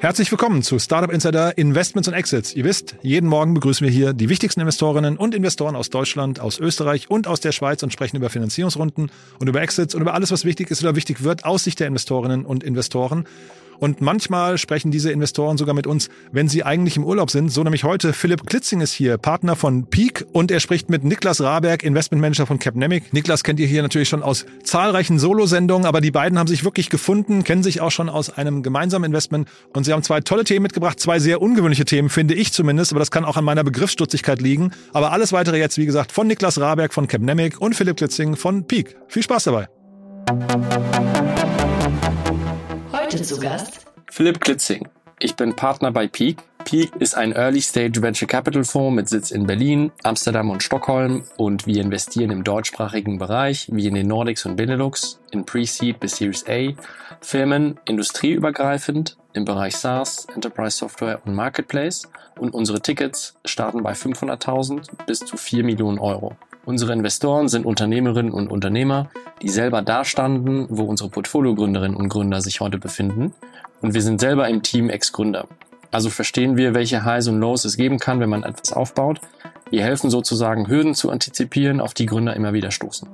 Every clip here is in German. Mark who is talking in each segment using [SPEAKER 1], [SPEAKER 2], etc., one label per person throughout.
[SPEAKER 1] Herzlich willkommen zu Startup Insider Investments und Exits. Ihr wisst, jeden Morgen begrüßen wir hier die wichtigsten Investorinnen und Investoren aus Deutschland, aus Österreich und aus der Schweiz und sprechen über Finanzierungsrunden und über Exits und über alles, was wichtig ist oder wichtig wird aus Sicht der Investorinnen und Investoren. Und manchmal sprechen diese Investoren sogar mit uns, wenn sie eigentlich im Urlaub sind. So nämlich heute Philipp Klitzing ist hier, Partner von Peak und er spricht mit Niklas Raberg, Investmentmanager von Capnemic. Niklas kennt ihr hier natürlich schon aus zahlreichen Solo-Sendungen, aber die beiden haben sich wirklich gefunden, kennen sich auch schon aus einem gemeinsamen Investment und sie haben zwei tolle Themen mitgebracht, zwei sehr ungewöhnliche Themen, finde ich zumindest, aber das kann auch an meiner Begriffsstutzigkeit liegen. Aber alles weitere jetzt, wie gesagt, von Niklas Raberg von Capnemic und Philipp Klitzing von Peak. Viel Spaß dabei.
[SPEAKER 2] Heute zu Gast
[SPEAKER 3] Philipp Klitzing. Ich bin Partner bei Peak. Peak ist ein Early Stage Venture Capital Fonds mit Sitz in Berlin, Amsterdam und Stockholm und wir investieren im deutschsprachigen Bereich wie in den Nordics und Benelux, in Pre-Seed bis Series A, Firmen industrieübergreifend im Bereich SaaS, Enterprise Software und Marketplace und unsere Tickets starten bei 500.000 bis zu 4 Millionen Euro. Unsere Investoren sind Unternehmerinnen und Unternehmer, die selber dastanden, wo unsere Portfoliogründerinnen und Gründer sich heute befinden. Und wir sind selber im Team Ex-Gründer. Also verstehen wir, welche Highs und Lows es geben kann, wenn man etwas aufbaut. Wir helfen sozusagen, Hürden zu antizipieren, auf die Gründer immer wieder stoßen.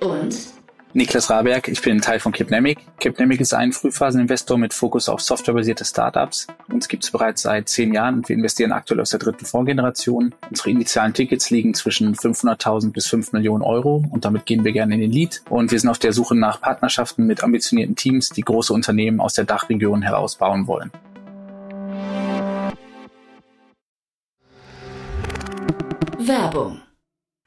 [SPEAKER 2] und
[SPEAKER 4] Niklas Raberg, ich bin Teil von Kipnemic. Kipnemic ist ein Frühphaseninvestor mit Fokus auf softwarebasierte Startups. Uns gibt es bereits seit zehn Jahren und wir investieren aktuell aus der dritten Fondsgeneration. Unsere initialen Tickets liegen zwischen 500.000 bis 5 Millionen Euro und damit gehen wir gerne in den Lead. Und wir sind auf der Suche nach Partnerschaften mit ambitionierten Teams, die große Unternehmen aus der Dachregion herausbauen wollen.
[SPEAKER 2] Werbung.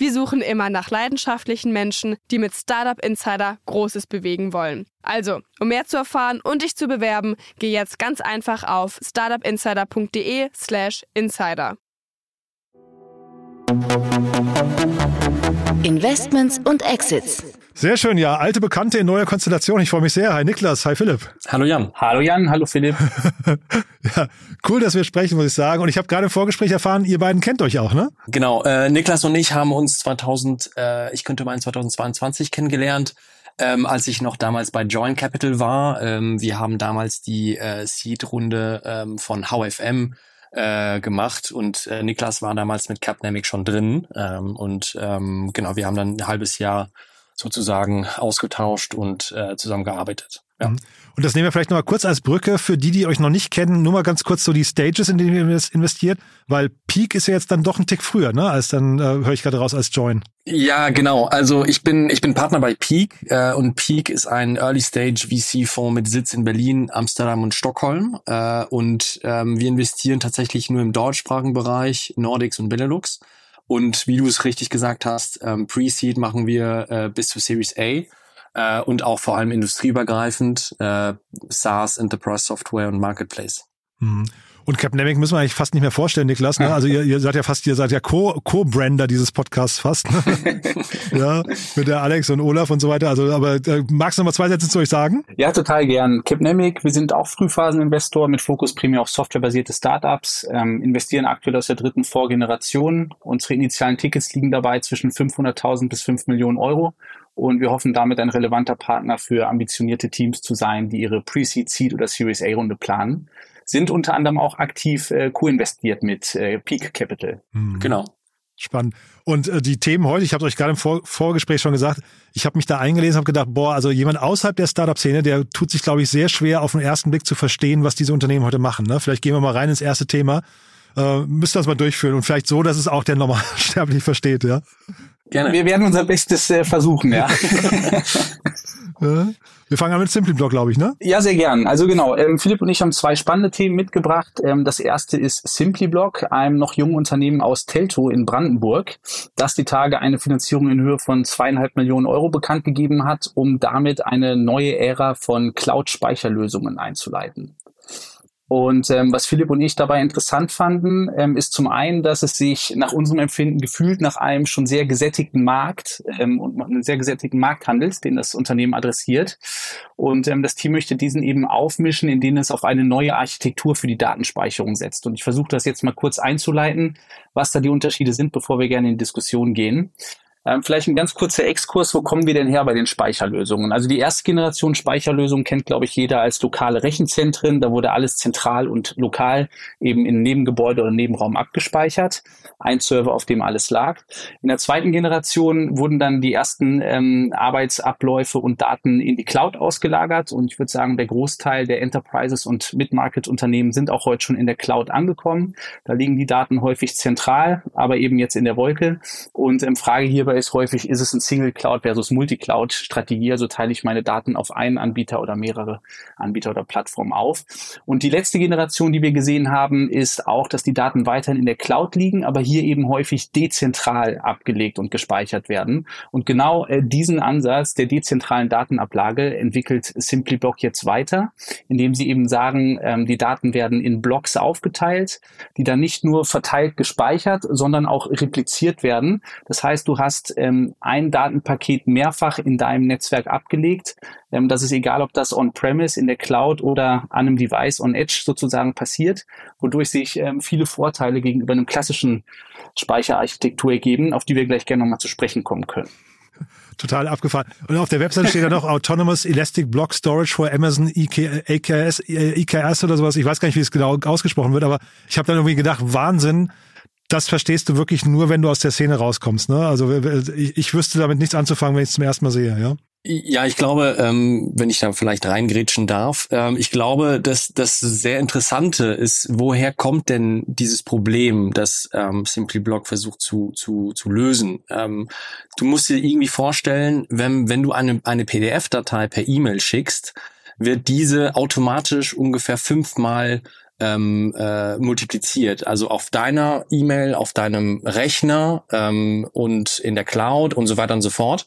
[SPEAKER 5] Wir suchen immer nach leidenschaftlichen Menschen, die mit Startup Insider Großes bewegen wollen. Also, um mehr zu erfahren und dich zu bewerben, geh jetzt ganz einfach auf startupinsider.de/slash insider.
[SPEAKER 2] Investments und Exits.
[SPEAKER 1] Sehr schön, ja. Alte Bekannte in neuer Konstellation. Ich freue mich sehr. Hi Niklas, hi Philipp.
[SPEAKER 3] Hallo Jan.
[SPEAKER 4] Hallo Jan, hallo Philipp.
[SPEAKER 1] ja, cool, dass wir sprechen, muss ich sagen. Und ich habe gerade im Vorgespräch erfahren, ihr beiden kennt euch auch, ne?
[SPEAKER 3] Genau, äh, Niklas und ich haben uns 2000, äh, ich könnte meinen 2022 kennengelernt. Ähm, als ich noch damals bei Join Capital war. Ähm, wir haben damals die äh, Seed-Runde ähm, von HFM äh, gemacht und äh, Niklas war damals mit Capnamic schon drin ähm, und ähm, genau, wir haben dann ein halbes Jahr sozusagen ausgetauscht und äh, zusammengearbeitet. Ja.
[SPEAKER 1] Mhm. Und das nehmen wir vielleicht noch mal kurz als Brücke für die, die euch noch nicht kennen, nur mal ganz kurz so die Stages, in denen ihr investiert, weil Peak ist ja jetzt dann doch ein Tick früher, ne, als dann äh, höre ich gerade raus als Join.
[SPEAKER 3] Ja, genau. Also ich bin ich bin Partner bei Peak äh, und Peak ist ein Early Stage VC Fonds mit Sitz in Berlin, Amsterdam und Stockholm äh, und ähm, wir investieren tatsächlich nur im deutschsprachigen Bereich, Nordics und Benelux. Und wie du es richtig gesagt hast, ähm, Pre-Seed machen wir äh, bis zu Series A äh, und auch vor allem industrieübergreifend äh, SaaS, Enterprise Software und Marketplace.
[SPEAKER 1] Mhm. Und Capnemic müssen wir eigentlich fast nicht mehr vorstellen, Niklas. Ne? Also ihr, ihr seid ja fast, ihr seid ja Co- Co-Brander dieses Podcasts fast. Ne? ja, mit der Alex und Olaf und so weiter. Also, aber äh, magst du noch mal zwei Sätze zu euch sagen?
[SPEAKER 4] Ja, total gern. Kipnemic, wir sind auch Frühphaseninvestor mit Fokus primär auf softwarebasierte Startups, ähm, investieren aktuell aus der dritten Vorgeneration. Unsere initialen Tickets liegen dabei zwischen 500.000 bis 5 Millionen Euro. Und wir hoffen damit ein relevanter Partner für ambitionierte Teams zu sein, die ihre Pre-Seed, Seed oder Series A Runde planen. Sind unter anderem auch aktiv äh, co-investiert mit äh, Peak Capital.
[SPEAKER 1] Mhm.
[SPEAKER 3] Genau.
[SPEAKER 1] Spannend. Und äh, die Themen heute, ich habe euch gerade im Vor Vorgespräch schon gesagt, ich habe mich da eingelesen, habe gedacht, boah, also jemand außerhalb der Startup-Szene, der tut sich, glaube ich, sehr schwer auf den ersten Blick zu verstehen, was diese Unternehmen heute machen. Ne? Vielleicht gehen wir mal rein ins erste Thema. Äh, müsst ihr das mal durchführen und vielleicht so, dass es auch der Normalsterbliche versteht, ja?
[SPEAKER 3] Gerne.
[SPEAKER 4] Wir werden unser Bestes äh, versuchen, ja.
[SPEAKER 1] Wir fangen an mit SimplyBlock, glaube ich, ne?
[SPEAKER 4] Ja, sehr gern. Also genau, ähm, Philipp und ich haben zwei spannende Themen mitgebracht. Ähm, das erste ist SimplyBlock, einem noch jungen Unternehmen aus Teltow in Brandenburg, das die Tage eine Finanzierung in Höhe von zweieinhalb Millionen Euro bekannt gegeben hat, um damit eine neue Ära von Cloud-Speicherlösungen einzuleiten. Und ähm, was Philipp und ich dabei interessant fanden, ähm, ist zum einen, dass es sich nach unserem Empfinden gefühlt nach einem schon sehr gesättigten Markt ähm, und einen sehr gesättigten Markt handelt, den das Unternehmen adressiert. Und ähm, das Team möchte diesen eben aufmischen, indem es auf eine neue Architektur für die Datenspeicherung setzt. Und ich versuche das jetzt mal kurz einzuleiten, was da die Unterschiede sind, bevor wir gerne in Diskussion gehen. Ähm, vielleicht ein ganz kurzer Exkurs, wo kommen wir denn her bei den Speicherlösungen? Also die erste Generation Speicherlösung kennt, glaube ich, jeder als lokale Rechenzentren. Da wurde alles zentral und lokal eben in Nebengebäude oder Nebenraum abgespeichert. Ein Server, auf dem alles lag. In der zweiten Generation wurden dann die ersten ähm, Arbeitsabläufe und Daten in die Cloud ausgelagert. Und ich würde sagen, der Großteil der Enterprises und Mid-Market-Unternehmen sind auch heute schon in der Cloud angekommen. Da liegen die Daten häufig zentral, aber eben jetzt in der Wolke. Und ähm, Frage hierbei ist häufig, ist es ein Single Cloud versus Multi-Cloud Strategie? Also teile ich meine Daten auf einen Anbieter oder mehrere Anbieter oder Plattformen auf. Und die letzte Generation, die wir gesehen haben, ist auch, dass die Daten weiterhin in der Cloud liegen, aber hier eben häufig dezentral abgelegt und gespeichert werden. Und genau äh, diesen Ansatz der dezentralen Datenablage entwickelt SimplyBlock jetzt weiter, indem sie eben sagen, ähm, die Daten werden in Blocks aufgeteilt, die dann nicht nur verteilt gespeichert, sondern auch repliziert werden. Das heißt, du hast hast ähm, ein Datenpaket mehrfach in deinem Netzwerk abgelegt. Ähm, das ist egal, ob das on-premise, in der Cloud oder an einem Device on Edge sozusagen passiert, wodurch sich ähm, viele Vorteile gegenüber einem klassischen Speicherarchitektur ergeben, auf die wir gleich gerne nochmal zu sprechen kommen können
[SPEAKER 1] total abgefahren. Und auf der Website steht ja noch Autonomous Elastic Block Storage for Amazon EK, EKS, EKS oder sowas. Ich weiß gar nicht, wie es genau ausgesprochen wird, aber ich habe dann irgendwie gedacht, Wahnsinn, das verstehst du wirklich nur, wenn du aus der Szene rauskommst. Ne? Also ich, ich wüsste damit nichts anzufangen, wenn ich es zum ersten Mal sehe, ja.
[SPEAKER 3] Ja, ich glaube, ähm, wenn ich da vielleicht reingrätschen darf, ähm, ich glaube, dass das sehr Interessante ist, woher kommt denn dieses Problem, das ähm, SimplyBlock versucht zu, zu, zu lösen? Ähm, du musst dir irgendwie vorstellen, wenn, wenn du eine, eine PDF-Datei per E-Mail schickst, wird diese automatisch ungefähr fünfmal ähm, äh, multipliziert. Also auf deiner E-Mail, auf deinem Rechner ähm, und in der Cloud und so weiter und so fort.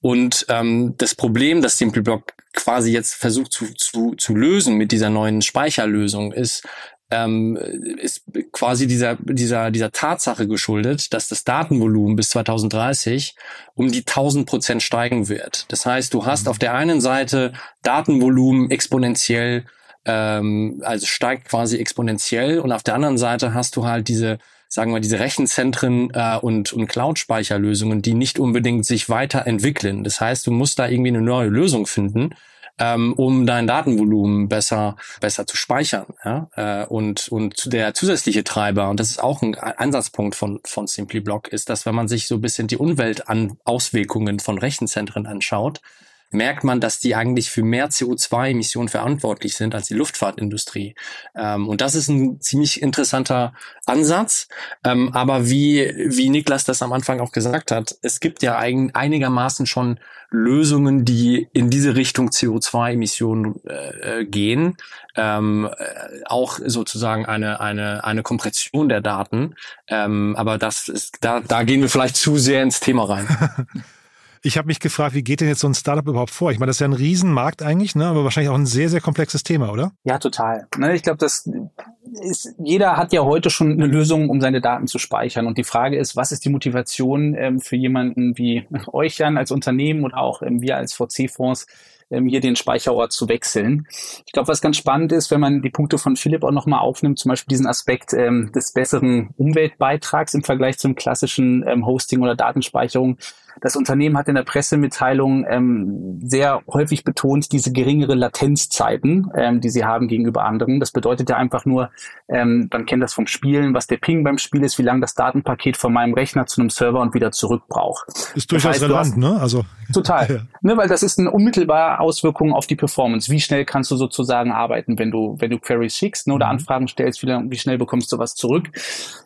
[SPEAKER 3] Und ähm, das Problem, das SimplyBlock quasi jetzt versucht zu, zu, zu lösen mit dieser neuen Speicherlösung, ist, ähm, ist quasi dieser, dieser, dieser Tatsache geschuldet, dass das Datenvolumen bis 2030 um die 1000 Prozent steigen wird. Das heißt, du hast auf der einen Seite Datenvolumen exponentiell ähm, also steigt quasi exponentiell und auf der anderen Seite hast du halt diese sagen wir diese Rechenzentren äh, und, und Cloud-Speicherlösungen, die nicht unbedingt sich weiterentwickeln. Das heißt, du musst da irgendwie eine neue Lösung finden, ähm, um dein Datenvolumen besser besser zu speichern. Ja? Äh, und und der zusätzliche Treiber und das ist auch ein Ansatzpunkt von von SimplyBlock ist, dass wenn man sich so ein bisschen die Umweltauswirkungen von Rechenzentren anschaut, merkt man, dass die eigentlich für mehr CO2-Emissionen verantwortlich sind als die Luftfahrtindustrie. Ähm, und das ist ein ziemlich interessanter Ansatz. Ähm, aber wie, wie Niklas das am Anfang auch gesagt hat, es gibt ja ein, einigermaßen schon Lösungen, die in diese Richtung CO2-Emissionen äh, gehen. Ähm, äh, auch sozusagen eine, eine, eine Kompression der Daten. Ähm, aber das ist, da, da gehen wir vielleicht zu sehr ins Thema rein.
[SPEAKER 1] Ich habe mich gefragt, wie geht denn jetzt so ein Startup überhaupt vor? Ich meine, das ist ja ein Riesenmarkt eigentlich, ne? aber wahrscheinlich auch ein sehr, sehr komplexes Thema, oder?
[SPEAKER 4] Ja, total. Ne, ich glaube, das ist, jeder hat ja heute schon eine Lösung, um seine Daten zu speichern. Und die Frage ist, was ist die Motivation ähm, für jemanden wie euch, Jan, als Unternehmen oder auch ähm, wir als VC-Fonds, ähm, hier den Speicherort zu wechseln. Ich glaube, was ganz spannend ist, wenn man die Punkte von Philipp auch nochmal aufnimmt, zum Beispiel diesen Aspekt ähm, des besseren Umweltbeitrags im Vergleich zum klassischen ähm, Hosting oder Datenspeicherung, Das Unternehmen hat in der Pressemitteilung ähm, sehr häufig betont diese geringere Latenzzeiten, ähm, die sie haben gegenüber anderen. Das bedeutet ja einfach nur, ähm, man kennt das vom Spielen, was der Ping beim Spiel ist, wie lange das Datenpaket von meinem Rechner zu einem Server und wieder zurück braucht.
[SPEAKER 1] Ist durchaus das heißt, relevant, ne? Also
[SPEAKER 4] total, ja. ne, weil das ist eine unmittelbare Auswirkung auf die Performance. Wie schnell kannst du sozusagen arbeiten, wenn du wenn du Queries schickst ne, oder mhm. Anfragen stellst, wie, wie schnell bekommst du was zurück?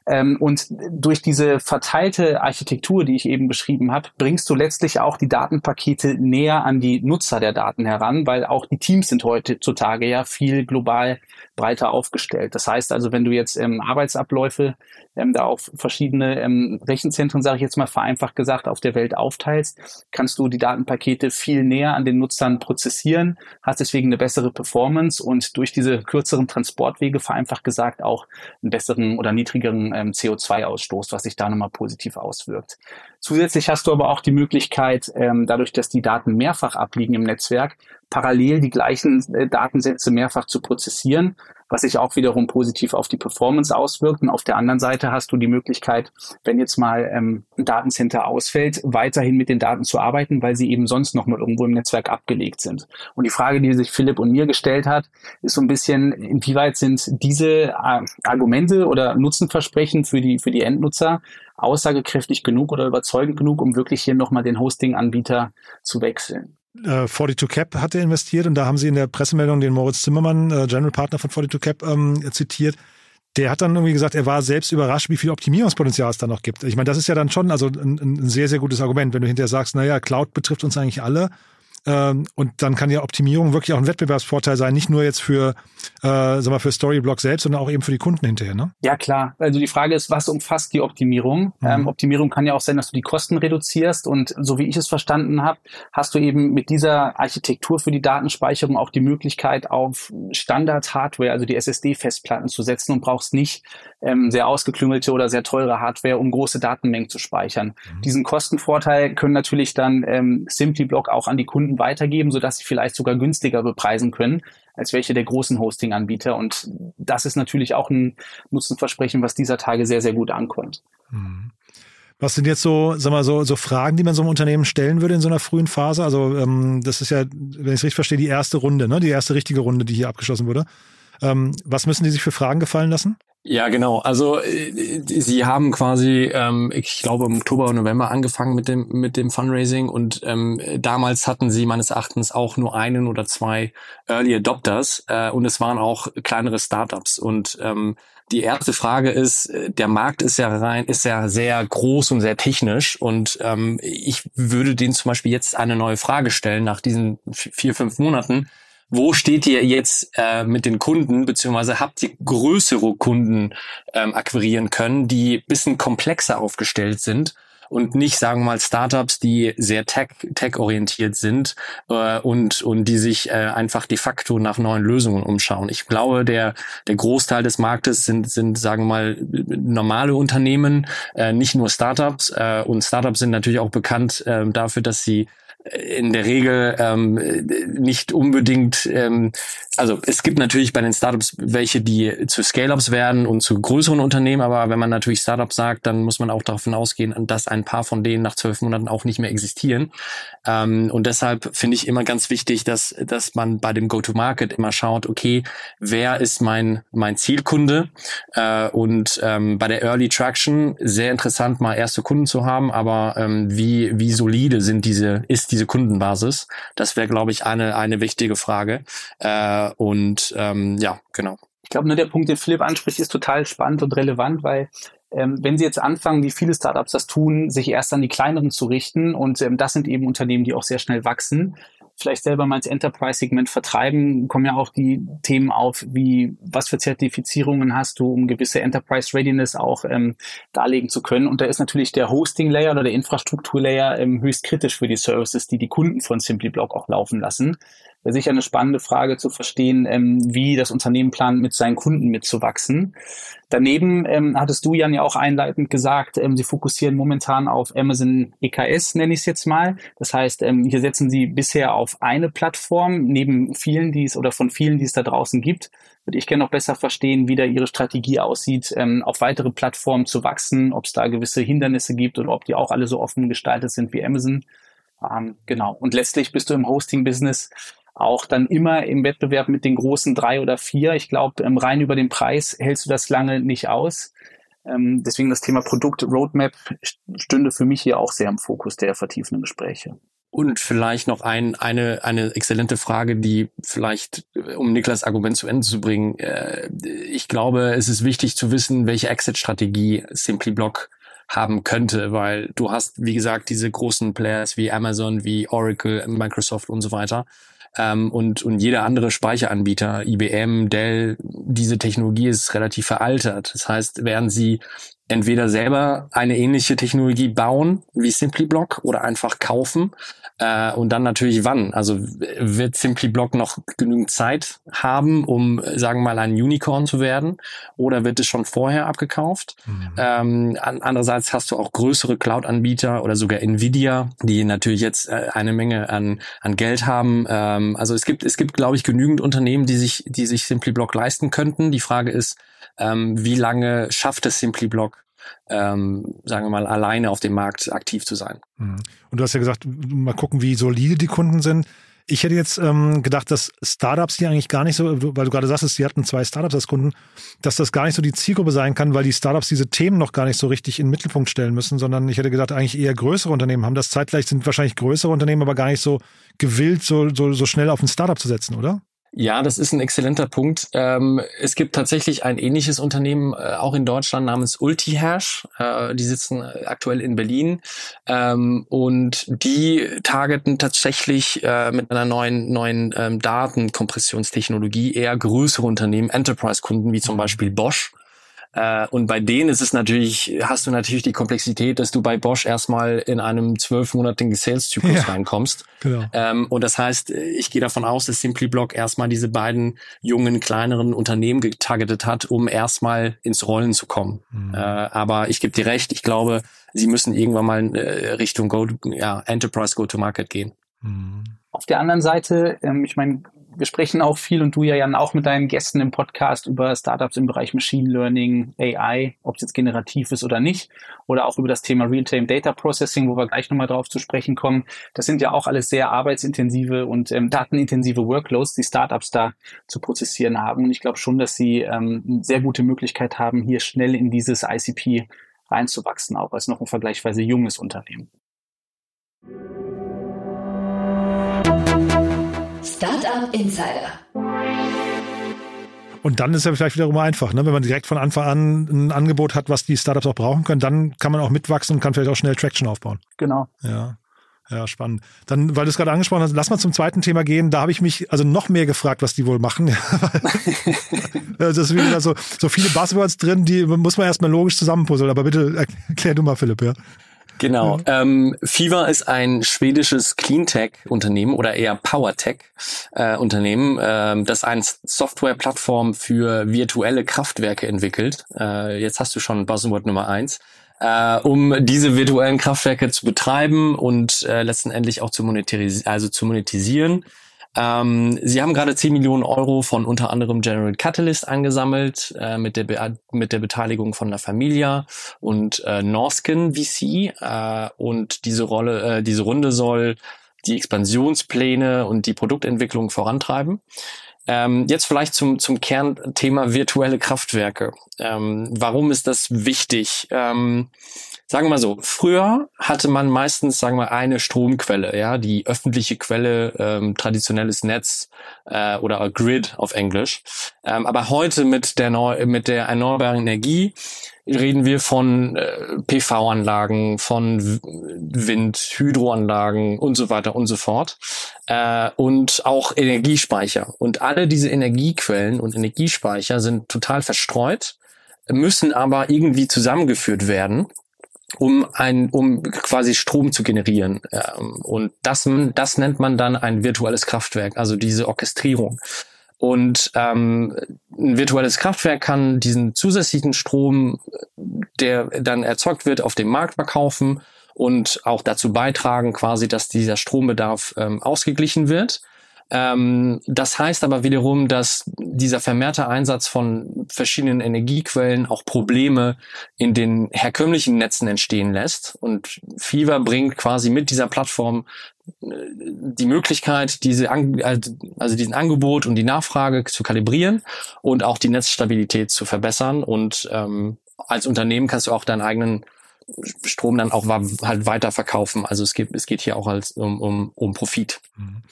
[SPEAKER 4] Ähm, und durch diese verteilte Architektur, die ich eben beschrieben habe, bringst du letztlich auch die Datenpakete näher an die Nutzer der Daten heran, weil auch die Teams sind heutzutage ja viel global breiter aufgestellt. Das heißt also, wenn du jetzt ähm, Arbeitsabläufe ähm, da auf verschiedene ähm, Rechenzentren, sage ich jetzt mal vereinfacht gesagt, auf der Welt aufteilst, kannst du die Datenpakete viel näher an den Nutzern prozessieren, hast deswegen eine bessere Performance und durch diese kürzeren Transportwege vereinfacht gesagt auch einen besseren oder niedrigeren ähm, CO2-Ausstoß, was sich da nochmal positiv auswirkt. Zusätzlich hast du aber auch die Möglichkeit, ähm, dadurch, dass die Daten mehrfach abliegen im Netzwerk, parallel die gleichen äh, Datensätze mehrfach zu prozessieren, was sich auch wiederum positiv auf die Performance auswirkt. Und auf der anderen Seite hast du die Möglichkeit, wenn jetzt mal ähm, ein Datencenter ausfällt, weiterhin mit den Daten zu arbeiten, weil sie eben sonst noch mal irgendwo im Netzwerk abgelegt sind. Und die Frage, die sich Philipp und mir gestellt hat, ist so ein bisschen, inwieweit sind diese äh, Argumente oder Nutzenversprechen für die, für die Endnutzer aussagekräftig genug oder überzeugend genug, um wirklich hier nochmal den Hosting-Anbieter zu wechseln.
[SPEAKER 1] Äh, 42Cap hatte investiert und da haben sie in der Pressemeldung den Moritz Zimmermann, äh, General Partner von 42Cap, ähm, zitiert. Der hat dann irgendwie gesagt, er war selbst überrascht, wie viel Optimierungspotenzial es da noch gibt. Ich meine, das ist ja dann schon also ein, ein sehr, sehr gutes Argument, wenn du hinterher sagst, naja, Cloud betrifft uns eigentlich alle und dann kann ja Optimierung wirklich auch ein Wettbewerbsvorteil sein, nicht nur jetzt für, äh, sag mal, für Storyblock selbst, sondern auch eben für die Kunden hinterher, ne?
[SPEAKER 4] Ja, klar. Also die Frage ist, was umfasst die Optimierung? Mhm. Ähm, Optimierung kann ja auch sein, dass du die Kosten reduzierst und so wie ich es verstanden habe, hast du eben mit dieser Architektur für die Datenspeicherung auch die Möglichkeit, auf Standard-Hardware, also die SSD-Festplatten zu setzen und brauchst nicht ähm, sehr ausgeklüngelte oder sehr teure Hardware, um große Datenmengen zu speichern. Mhm. Diesen Kostenvorteil können natürlich dann ähm, SimplyBlock auch an die Kunden weitergeben, sodass sie vielleicht sogar günstiger bepreisen können als welche der großen Hosting-Anbieter. Und das ist natürlich auch ein Nutzenversprechen, was dieser Tage sehr, sehr gut ankommt.
[SPEAKER 1] Mhm. Was sind jetzt so, sag mal, so, so Fragen, die man so einem Unternehmen stellen würde in so einer frühen Phase? Also ähm, das ist ja, wenn ich es richtig verstehe, die erste Runde, ne? Die erste richtige Runde, die hier abgeschlossen wurde. Ähm, was müssen die sich für Fragen gefallen lassen?
[SPEAKER 3] Ja, genau. Also äh, sie haben quasi, ähm, ich glaube, im Oktober oder November angefangen mit dem mit dem Fundraising und ähm, damals hatten sie meines Erachtens auch nur einen oder zwei Early Adopters äh, und es waren auch kleinere Startups und ähm, die erste Frage ist, äh, der Markt ist ja rein, ist ja sehr groß und sehr technisch und ähm, ich würde denen zum Beispiel jetzt eine neue Frage stellen nach diesen vier, fünf Monaten wo steht ihr jetzt äh, mit den Kunden, beziehungsweise habt ihr größere Kunden ähm, akquirieren können, die bisschen komplexer aufgestellt sind und nicht, sagen wir mal, Startups, die sehr tech, tech-orientiert sind äh, und, und die sich äh, einfach de facto nach neuen Lösungen umschauen. Ich glaube, der, der Großteil des Marktes sind, sind sagen wir mal, normale Unternehmen, äh, nicht nur Startups. Äh, und Startups sind natürlich auch bekannt äh, dafür, dass sie in der Regel ähm, nicht unbedingt, ähm, also es gibt natürlich bei den Startups welche, die zu Scale-Ups werden und zu größeren Unternehmen, aber wenn man natürlich Startups sagt, dann muss man auch davon ausgehen, dass ein paar von denen nach zwölf Monaten auch nicht mehr existieren. Ähm, und deshalb finde ich immer ganz wichtig, dass, dass man bei dem Go-to-Market immer schaut, okay, wer ist mein, mein Zielkunde? Äh, und ähm, bei der Early Traction sehr interessant, mal erste Kunden zu haben, aber ähm, wie, wie solide sind diese, ist diese Kundenbasis? Das wäre, glaube ich, eine, eine wichtige Frage. Äh, und ähm, ja, genau.
[SPEAKER 4] Ich glaube, nur der Punkt, den Philipp anspricht, ist total spannend und relevant, weil ähm, wenn Sie jetzt anfangen, wie viele Startups das tun, sich erst an die kleineren zu richten und ähm, das sind eben Unternehmen, die auch sehr schnell wachsen, vielleicht selber mal ins Enterprise-Segment vertreiben, kommen ja auch die Themen auf, wie was für Zertifizierungen hast du, um gewisse Enterprise-Readiness auch ähm, darlegen zu können. Und da ist natürlich der Hosting-Layer oder der Infrastruktur-Layer ähm, höchst kritisch für die Services, die die Kunden von SimplyBlock auch laufen lassen. Sicher eine spannende Frage zu verstehen, ähm, wie das Unternehmen plant, mit seinen Kunden mitzuwachsen. Daneben ähm, hattest du, Jan, ja auch einleitend gesagt, ähm, sie fokussieren momentan auf Amazon EKS, nenne ich es jetzt mal. Das heißt, ähm, hier setzen sie bisher auf eine Plattform, neben vielen, die es oder von vielen, die es da draußen gibt. Würde ich gerne noch besser verstehen, wie da ihre Strategie aussieht, ähm, auf weitere Plattformen zu wachsen, ob es da gewisse Hindernisse gibt oder ob die auch alle so offen gestaltet sind wie Amazon. Ähm, genau. Und letztlich bist du im Hosting-Business auch dann immer im Wettbewerb mit den großen drei oder vier. Ich glaube, ähm, rein über den Preis hältst du das lange nicht aus. Ähm, deswegen das Thema Produkt Roadmap stünde für mich hier auch sehr im Fokus der vertiefenden Gespräche.
[SPEAKER 3] Und vielleicht noch ein, eine, eine exzellente Frage, die vielleicht, äh, um Niklas Argument zu Ende zu bringen, äh, ich glaube, es ist wichtig zu wissen, welche Exit-Strategie SimplyBlock haben könnte, weil du hast, wie gesagt, diese großen Players wie Amazon, wie Oracle, Microsoft und so weiter. Ähm, und, und jeder andere Speicheranbieter, IBM, Dell, diese Technologie ist relativ veraltert. Das heißt, werden sie entweder selber eine ähnliche Technologie bauen wie SimplyBlock oder einfach kaufen äh, und dann natürlich wann. Also wird SimplyBlock noch genügend Zeit haben, um, sagen wir mal, ein Unicorn zu werden oder wird es schon vorher abgekauft? Mhm. Ähm, andererseits hast du auch größere Cloud-Anbieter oder sogar Nvidia, die natürlich jetzt äh, eine Menge an, an Geld haben. Ähm, also es gibt, es gibt, glaube ich, genügend Unternehmen, die sich, die sich SimplyBlock leisten könnten. Die Frage ist, ähm, wie lange schafft es SimplyBlock, ähm, sagen wir mal, alleine auf dem Markt aktiv zu sein.
[SPEAKER 1] Mhm. Und du hast ja gesagt, mal gucken, wie solide die Kunden sind. Ich hätte jetzt ähm, gedacht, dass Startups, die eigentlich gar nicht so, weil du gerade sagst, sie hatten zwei Startups als Kunden, dass das gar nicht so die Zielgruppe sein kann, weil die Startups diese Themen noch gar nicht so richtig in den Mittelpunkt stellen müssen, sondern ich hätte gedacht, eigentlich eher größere Unternehmen haben das. Zeitgleich sind wahrscheinlich größere Unternehmen aber gar nicht so gewillt, so, so, so schnell auf ein Startup zu setzen, oder?
[SPEAKER 3] Ja, das ist ein exzellenter Punkt. Ähm, es gibt tatsächlich ein ähnliches Unternehmen äh, auch in Deutschland namens Ultihash. Äh, die sitzen äh, aktuell in Berlin ähm, und die targeten tatsächlich äh, mit einer neuen neuen ähm, Datenkompressionstechnologie eher größere Unternehmen, Enterprise-Kunden wie zum mhm. Beispiel Bosch und bei denen ist es natürlich, hast du natürlich die Komplexität, dass du bei Bosch erstmal in einem zwölfmonatigen Sales-Zyklus ja, reinkommst. Genau. Ähm, und das heißt, ich gehe davon aus, dass SimplyBlock erstmal diese beiden jungen, kleineren Unternehmen getargetet hat, um erstmal ins Rollen zu kommen. Mhm. Äh, aber ich gebe dir recht, ich glaube, sie müssen irgendwann mal äh, Richtung Go, ja, Enterprise Go-to-Market gehen.
[SPEAKER 4] Mhm. Auf der anderen Seite, ähm, ich meine, wir sprechen auch viel und du ja Jan auch mit deinen Gästen im Podcast über Startups im Bereich Machine Learning, AI, ob es jetzt generativ ist oder nicht, oder auch über das Thema Real-Time Data Processing, wo wir gleich nochmal drauf zu sprechen kommen. Das sind ja auch alles sehr arbeitsintensive und ähm, datenintensive Workloads, die Startups da zu prozessieren haben. Und ich glaube schon, dass sie ähm, eine sehr gute Möglichkeit haben, hier schnell in dieses ICP reinzuwachsen, auch als noch ein vergleichsweise junges Unternehmen.
[SPEAKER 2] Startup Insider.
[SPEAKER 1] Und dann ist ja vielleicht wiederum einfach, ne? wenn man direkt von Anfang an ein Angebot hat, was die Startups auch brauchen können, dann kann man auch mitwachsen und kann vielleicht auch schnell Traction aufbauen.
[SPEAKER 4] Genau.
[SPEAKER 1] Ja. Ja, spannend. Dann, weil du es gerade angesprochen hast, lass mal zum zweiten Thema gehen. Da habe ich mich also noch mehr gefragt, was die wohl machen. das ist wieder so, so viele Buzzwords drin, die muss man erstmal logisch zusammenpuzzeln. Aber bitte erklär du mal, Philipp, ja.
[SPEAKER 3] Genau. Mhm. Ähm, Fever ist ein schwedisches Cleantech-Unternehmen oder eher PowerTech-Unternehmen, äh, ähm, das eine Software-Plattform für virtuelle Kraftwerke entwickelt. Äh, jetzt hast du schon Buzzword Nummer eins. Äh, um diese virtuellen Kraftwerke zu betreiben und äh, letztendlich auch zu monetarisieren, also zu monetisieren. Ähm, sie haben gerade 10 Millionen Euro von unter anderem General Catalyst eingesammelt, äh, mit, der mit der Beteiligung von La Familia und äh, Norskin VC. Äh, und diese Rolle, äh, diese Runde soll die Expansionspläne und die Produktentwicklung vorantreiben. Ähm, jetzt vielleicht zum, zum Kernthema virtuelle Kraftwerke. Ähm, warum ist das wichtig? Ähm, sagen wir mal so, früher hatte man meistens, sagen wir, eine Stromquelle, ja, die öffentliche Quelle, ähm, traditionelles Netz äh, oder Grid auf Englisch. Ähm, aber heute mit der, Neu mit der erneuerbaren Energie reden wir von äh, PV-Anlagen, von Wind, Hydroanlagen und so weiter und so fort. Äh, und auch Energiespeicher. Und alle diese Energiequellen und Energiespeicher sind total verstreut, müssen aber irgendwie zusammengeführt werden um ein, um quasi Strom zu generieren. Ähm, und das, das nennt man dann ein virtuelles Kraftwerk, also diese Orchestrierung. Und ähm, ein virtuelles Kraftwerk kann diesen zusätzlichen Strom, der dann erzeugt wird, auf dem Markt verkaufen und auch dazu beitragen, quasi, dass dieser Strombedarf ähm, ausgeglichen wird. Ähm, das heißt aber wiederum, dass dieser vermehrte Einsatz von verschiedenen Energiequellen auch Probleme in den herkömmlichen Netzen entstehen lässt. Und Fever bringt quasi mit dieser Plattform äh, die Möglichkeit, diese also diesen Angebot und die Nachfrage zu kalibrieren und auch die Netzstabilität zu verbessern. Und ähm, als Unternehmen kannst du auch deinen eigenen Strom dann auch halt weiterverkaufen. Also es geht, es geht hier auch als um, um, um Profit.
[SPEAKER 1] Mhm.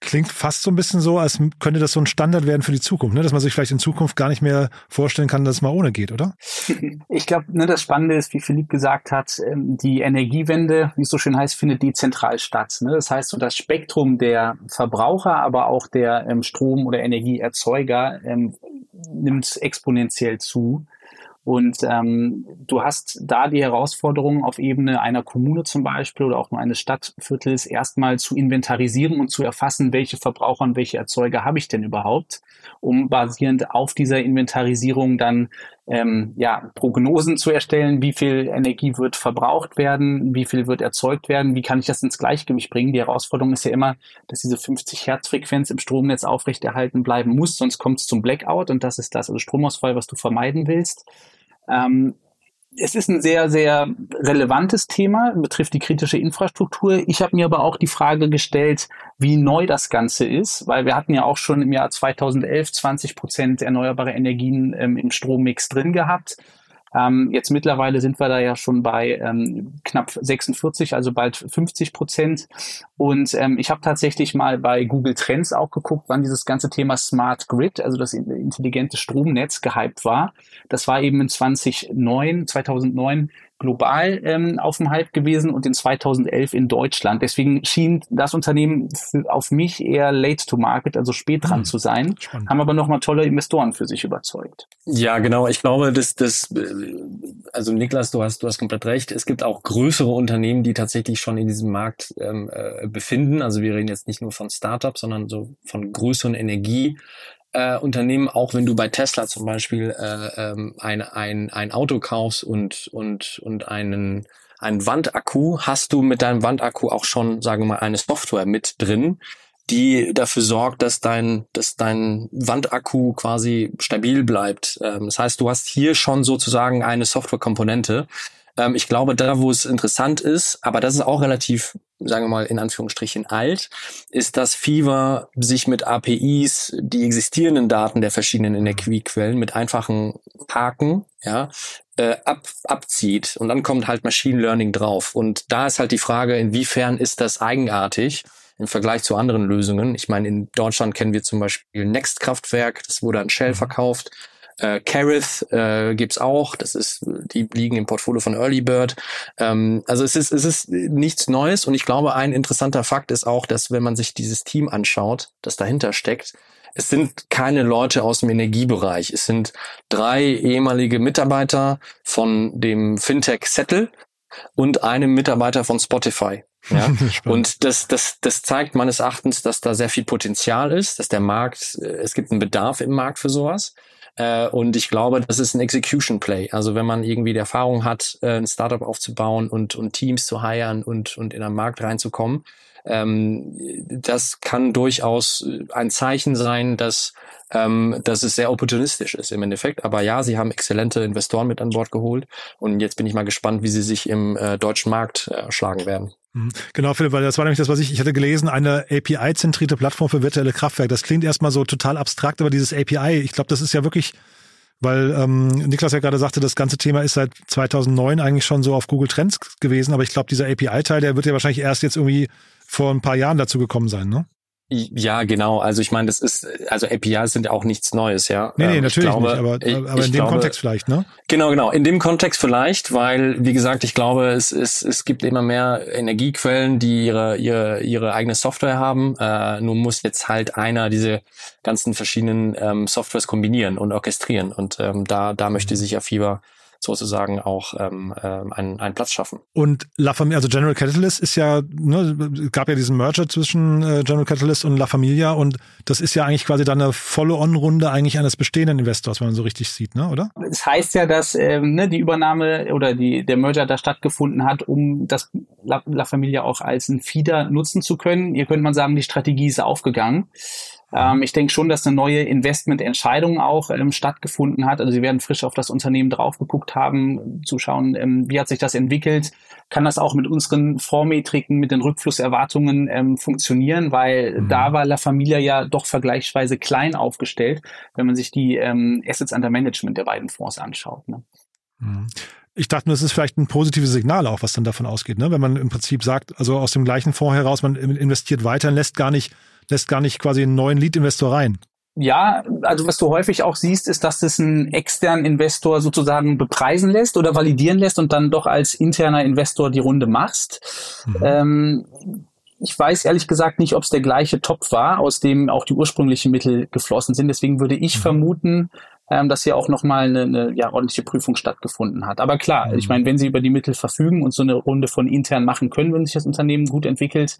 [SPEAKER 1] Klingt fast so ein bisschen so, als könnte das so ein Standard werden für die Zukunft, ne? dass man sich vielleicht in Zukunft gar nicht mehr vorstellen kann, dass es mal ohne geht, oder?
[SPEAKER 4] Ich glaube, ne, das Spannende ist, wie Philipp gesagt hat, ähm, die Energiewende, wie es so schön heißt, findet dezentral statt. Ne? Das heißt, so das Spektrum der Verbraucher, aber auch der ähm, Strom- oder Energieerzeuger ähm, nimmt exponentiell zu. Und ähm, du hast da die Herausforderung auf Ebene einer Kommune zum Beispiel oder auch nur eines Stadtviertels erstmal zu inventarisieren und zu erfassen, welche Verbraucher und welche Erzeuger habe ich denn überhaupt, um basierend auf dieser Inventarisierung dann ähm, ja, Prognosen zu erstellen, wie viel Energie wird verbraucht werden, wie viel wird erzeugt werden, wie kann ich das ins Gleichgewicht bringen. Die Herausforderung ist ja immer, dass diese 50 Hertz Frequenz im Stromnetz aufrechterhalten bleiben muss, sonst kommt es zum Blackout und das ist das, also Stromausfall, was du vermeiden willst. Ähm, es ist ein sehr, sehr relevantes Thema, betrifft die kritische Infrastruktur. Ich habe mir aber auch die Frage gestellt, wie neu das Ganze ist, weil wir hatten ja auch schon im Jahr 2011 20 Prozent erneuerbare Energien ähm, im Strommix drin gehabt. Ähm, jetzt mittlerweile sind wir da ja schon bei ähm, knapp 46, also bald 50 Prozent. Und ähm, ich habe tatsächlich mal bei Google Trends auch geguckt, wann dieses ganze Thema Smart Grid, also das intelligente Stromnetz, gehypt war. Das war eben in 2009, 2009 global ähm, auf dem Hype gewesen und in 2011 in Deutschland. Deswegen schien das Unternehmen auf mich eher late to market, also spät dran hm, zu sein, spannend. haben aber nochmal tolle Investoren für sich überzeugt.
[SPEAKER 3] Ja, genau. Ich glaube, dass das, also Niklas, du hast, du hast komplett recht. Es gibt auch größere Unternehmen, die tatsächlich schon in diesem Markt ähm, äh, befinden. Also wir reden jetzt nicht nur von Startups, sondern so von größeren Energie äh, Unternehmen, auch wenn du bei Tesla zum Beispiel äh, ähm, ein, ein, ein Auto kaufst und, und, und einen, einen Wandakku, hast du mit deinem Wandakku auch schon, sagen wir mal, eine Software mit drin, die dafür sorgt, dass dein, dass dein Wandakku quasi stabil bleibt. Ähm, das heißt, du hast hier schon sozusagen eine Softwarekomponente, ähm, ich glaube, da, wo es interessant ist, aber das ist auch relativ, sagen wir mal, in Anführungsstrichen alt, ist, dass Fever sich mit APIs die existierenden Daten der verschiedenen Energiequellen mit einfachen Haken, ja, äh, ab, abzieht. Und dann kommt halt Machine Learning drauf. Und da ist halt die Frage, inwiefern ist das eigenartig? im Vergleich zu anderen Lösungen. Ich meine, in Deutschland kennen wir zum Beispiel Next Kraftwerk, das wurde an Shell mhm. verkauft. Äh, Carith äh, gibt's auch. Das ist, die liegen im Portfolio von Early Bird. Ähm, also es ist, es ist nichts Neues und ich glaube, ein interessanter Fakt ist auch, dass wenn man sich dieses Team anschaut, das dahinter steckt, es sind keine Leute aus dem Energiebereich. Es sind drei ehemalige Mitarbeiter von dem Fintech Settle und einem Mitarbeiter von Spotify. Ja? und das, das, das zeigt meines Erachtens, dass da sehr viel Potenzial ist, dass der Markt, äh, es gibt einen Bedarf im Markt für sowas. Äh, und ich glaube, das ist ein Execution Play. Also wenn man irgendwie die Erfahrung hat, äh, ein Startup aufzubauen und, und Teams zu hiren und, und in den Markt reinzukommen, ähm, das kann durchaus ein Zeichen sein, dass, ähm, dass es sehr opportunistisch ist im Endeffekt. Aber ja, sie haben exzellente Investoren mit an Bord geholt. Und jetzt bin ich mal gespannt, wie sie sich im äh, deutschen Markt äh, schlagen werden.
[SPEAKER 1] Mhm. Genau, Philipp, weil das war nämlich das, was ich, ich hatte gelesen, eine API-zentrierte Plattform für virtuelle Kraftwerke. Das klingt erstmal so total abstrakt, aber dieses API, ich glaube, das ist ja wirklich, weil ähm, Niklas ja gerade sagte, das ganze Thema ist seit 2009 eigentlich schon so auf Google Trends gewesen, aber ich glaube, dieser API-Teil, der wird ja wahrscheinlich erst jetzt irgendwie vor ein paar Jahren dazu gekommen sein, ne?
[SPEAKER 3] Ja, genau. Also ich meine, das ist, also APIs sind ja auch nichts Neues, ja.
[SPEAKER 1] Nee, nee, ähm, natürlich glaube, nicht, aber, ich, aber in dem glaube, Kontext vielleicht, ne?
[SPEAKER 3] Genau, genau. In dem Kontext vielleicht, weil, wie gesagt, ich glaube, es, es, es gibt immer mehr Energiequellen, die ihre, ihre, ihre eigene Software haben. Äh, nur muss jetzt halt einer diese ganzen verschiedenen ähm, Softwares kombinieren und orchestrieren. Und ähm, da, da möchte sich ja Fieber sozusagen auch ähm, äh, einen, einen Platz schaffen.
[SPEAKER 1] Und La Familia, also General Catalyst ist ja, ne, gab ja diesen Merger zwischen äh, General Catalyst und La Familia und das ist ja eigentlich quasi dann eine Follow-on-Runde eigentlich eines bestehenden Investors, wenn man so richtig sieht, ne, oder?
[SPEAKER 4] Es das heißt ja, dass ähm, ne, die Übernahme oder die, der Merger da stattgefunden hat, um das La, La Familia auch als ein Feeder nutzen zu können. Hier könnte man sagen, die Strategie ist aufgegangen. Ähm, ich denke schon, dass eine neue Investmententscheidung auch ähm, stattgefunden hat. Also sie werden frisch auf das Unternehmen drauf geguckt haben, zu schauen, ähm, wie hat sich das entwickelt. Kann das auch mit unseren Vormetriken, mit den Rückflusserwartungen ähm, funktionieren? Weil mhm. da war La Familia ja doch vergleichsweise klein aufgestellt, wenn man sich die ähm, Assets under Management der beiden Fonds anschaut. Ne?
[SPEAKER 1] Mhm. Ich dachte, das ist vielleicht ein positives Signal auch, was dann davon ausgeht, ne? wenn man im Prinzip sagt, also aus dem gleichen Fonds heraus, man investiert weiter und lässt gar nicht lässt gar nicht quasi einen neuen Lead-Investor rein.
[SPEAKER 4] Ja, also was du häufig auch siehst, ist, dass das ein externen Investor sozusagen bepreisen lässt oder validieren lässt und dann doch als interner Investor die Runde machst. Mhm. Ähm, ich weiß ehrlich gesagt nicht, ob es der gleiche Topf war, aus dem auch die ursprünglichen Mittel geflossen sind. Deswegen würde ich mhm. vermuten, ähm, dass hier auch nochmal eine, eine ja, ordentliche Prüfung stattgefunden hat. Aber klar, mhm. ich meine, wenn Sie über die Mittel verfügen und so eine Runde von intern machen können, wenn sich das Unternehmen gut entwickelt,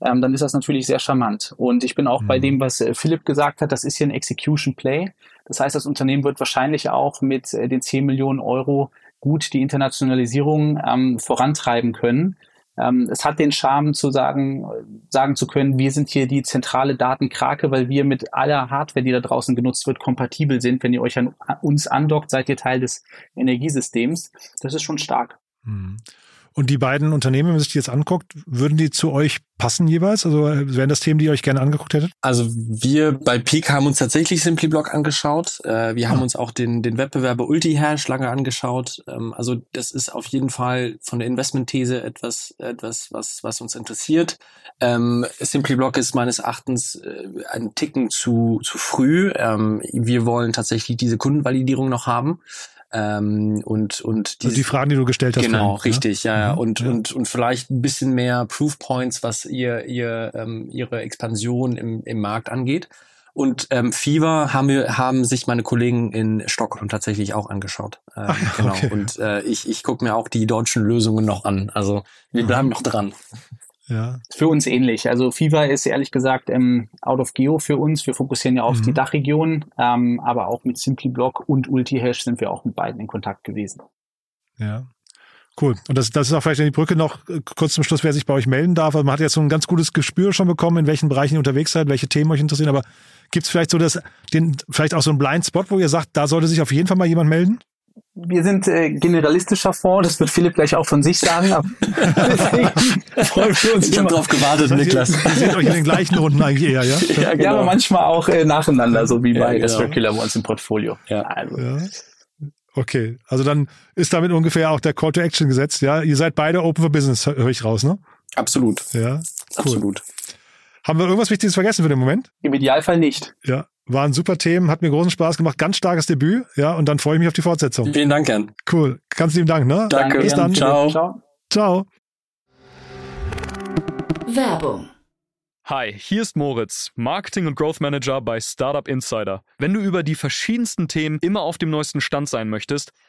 [SPEAKER 4] ähm, dann ist das natürlich sehr charmant. Und ich bin auch mhm. bei dem, was äh, Philipp gesagt hat, das ist hier ein Execution Play. Das heißt, das Unternehmen wird wahrscheinlich auch mit äh, den 10 Millionen Euro gut die Internationalisierung ähm, vorantreiben können. Ähm, es hat den Charme zu sagen, sagen zu können, wir sind hier die zentrale Datenkrake, weil wir mit aller Hardware, die da draußen genutzt wird, kompatibel sind. Wenn ihr euch an uns andockt, seid ihr Teil des Energiesystems. Das ist schon stark.
[SPEAKER 1] Mhm. Und die beiden Unternehmen, wenn man sich die jetzt anguckt, würden die zu euch passen jeweils? Also äh, wären das Themen, die ihr euch gerne angeguckt hättet?
[SPEAKER 3] Also wir bei Peak haben uns tatsächlich SimplyBlock angeschaut. Äh, wir haben ah. uns auch den, den Wettbewerber UltiHash lange angeschaut. Ähm, also das ist auf jeden Fall von der Investmentthese etwas, etwas was, was uns interessiert. Ähm, SimplyBlock ist meines Erachtens äh, ein Ticken zu, zu früh. Ähm, wir wollen tatsächlich diese Kundenvalidierung noch haben. Ähm, und und
[SPEAKER 1] also die Fragen, die du gestellt hast.
[SPEAKER 3] Genau, vorhin, richtig, ja, ja. Mhm. Und, ja. und und vielleicht ein bisschen mehr Proof Points, was ihr ihr ähm, ihre Expansion im, im Markt angeht. Und ähm, Fever haben wir haben sich meine Kollegen in Stockholm tatsächlich auch angeschaut. Ähm, Ach, genau. Okay. Und äh, ich ich gucke mir auch die deutschen Lösungen noch an. Also wir bleiben noch dran.
[SPEAKER 4] Ja. Für uns ähnlich. Also Fever ist ehrlich gesagt ähm, out of geo für uns. Wir fokussieren ja auf mhm. die Dachregion, ähm, aber auch mit SimplyBlock und UltiHash sind wir auch mit beiden in Kontakt gewesen.
[SPEAKER 1] Ja. Cool. Und das, das ist auch vielleicht die Brücke noch äh, kurz zum Schluss, wer sich bei euch melden darf. Also man hat jetzt so ein ganz gutes Gespür schon bekommen, in welchen Bereichen ihr unterwegs seid, welche Themen euch interessieren. Aber gibt es vielleicht so das, den, vielleicht auch so einen Blind Spot, wo ihr sagt, da sollte sich auf jeden Fall mal jemand melden?
[SPEAKER 4] Wir sind äh, generalistischer Fonds, das wird Philipp gleich auch von sich sagen. Aber
[SPEAKER 3] freuen wir uns ich habe drauf gewartet, Niklas.
[SPEAKER 1] Ihr seht euch in den gleichen Runden eigentlich eher, ja?
[SPEAKER 4] Ja, genau. ja aber manchmal auch äh, nacheinander, so wie ja, bei genau. Circular bei uns im Portfolio.
[SPEAKER 1] Ja. Also. ja. Okay, also dann ist damit ungefähr auch der Call to Action gesetzt, ja? Ihr seid beide Open for Business, höre ich raus, ne?
[SPEAKER 3] Absolut.
[SPEAKER 1] Ja, cool.
[SPEAKER 3] absolut.
[SPEAKER 1] Haben wir irgendwas Wichtiges vergessen für den Moment?
[SPEAKER 4] Im Idealfall nicht.
[SPEAKER 1] Ja, waren super Themen, hat mir großen Spaß gemacht, ganz starkes Debüt, ja, und dann freue ich mich auf die Fortsetzung.
[SPEAKER 3] Vielen Dank, Jan.
[SPEAKER 1] Cool. Ganz lieben Dank, ne?
[SPEAKER 3] Danke.
[SPEAKER 1] Bis dann.
[SPEAKER 3] Ciao.
[SPEAKER 1] Ciao. Ciao.
[SPEAKER 2] Werbung.
[SPEAKER 6] Hi, hier ist Moritz, Marketing und Growth Manager bei Startup Insider. Wenn du über die verschiedensten Themen immer auf dem neuesten Stand sein möchtest,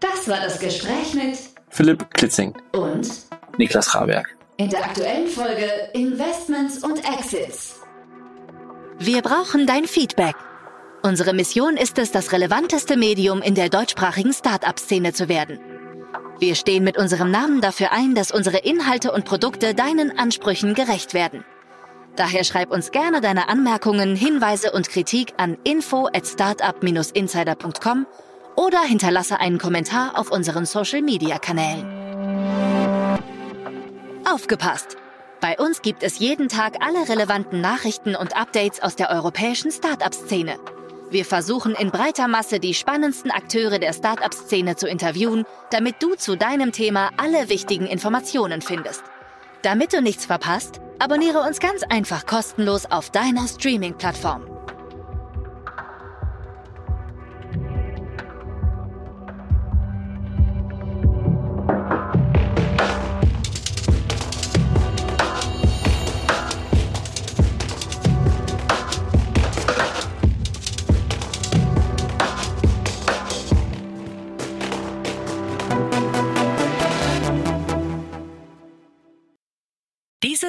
[SPEAKER 2] Das war das Gespräch mit
[SPEAKER 3] Philipp Klitzing
[SPEAKER 2] und
[SPEAKER 4] Niklas Raberg.
[SPEAKER 2] In der aktuellen Folge Investments und Exits. Wir brauchen dein Feedback. Unsere Mission ist es, das relevanteste Medium in der deutschsprachigen Start-up-Szene zu werden. Wir stehen mit unserem Namen dafür ein, dass unsere Inhalte und Produkte deinen Ansprüchen gerecht werden. Daher schreib uns gerne deine Anmerkungen, Hinweise und Kritik an info at startup-insider.com oder hinterlasse einen Kommentar auf unseren Social-Media-Kanälen. Aufgepasst! Bei uns gibt es jeden Tag alle relevanten Nachrichten und Updates aus der europäischen Startup-Szene. Wir versuchen in breiter Masse die spannendsten Akteure der Startup-Szene zu interviewen, damit du zu deinem Thema alle wichtigen Informationen findest. Damit du nichts verpasst, abonniere uns ganz einfach kostenlos auf deiner Streaming-Plattform.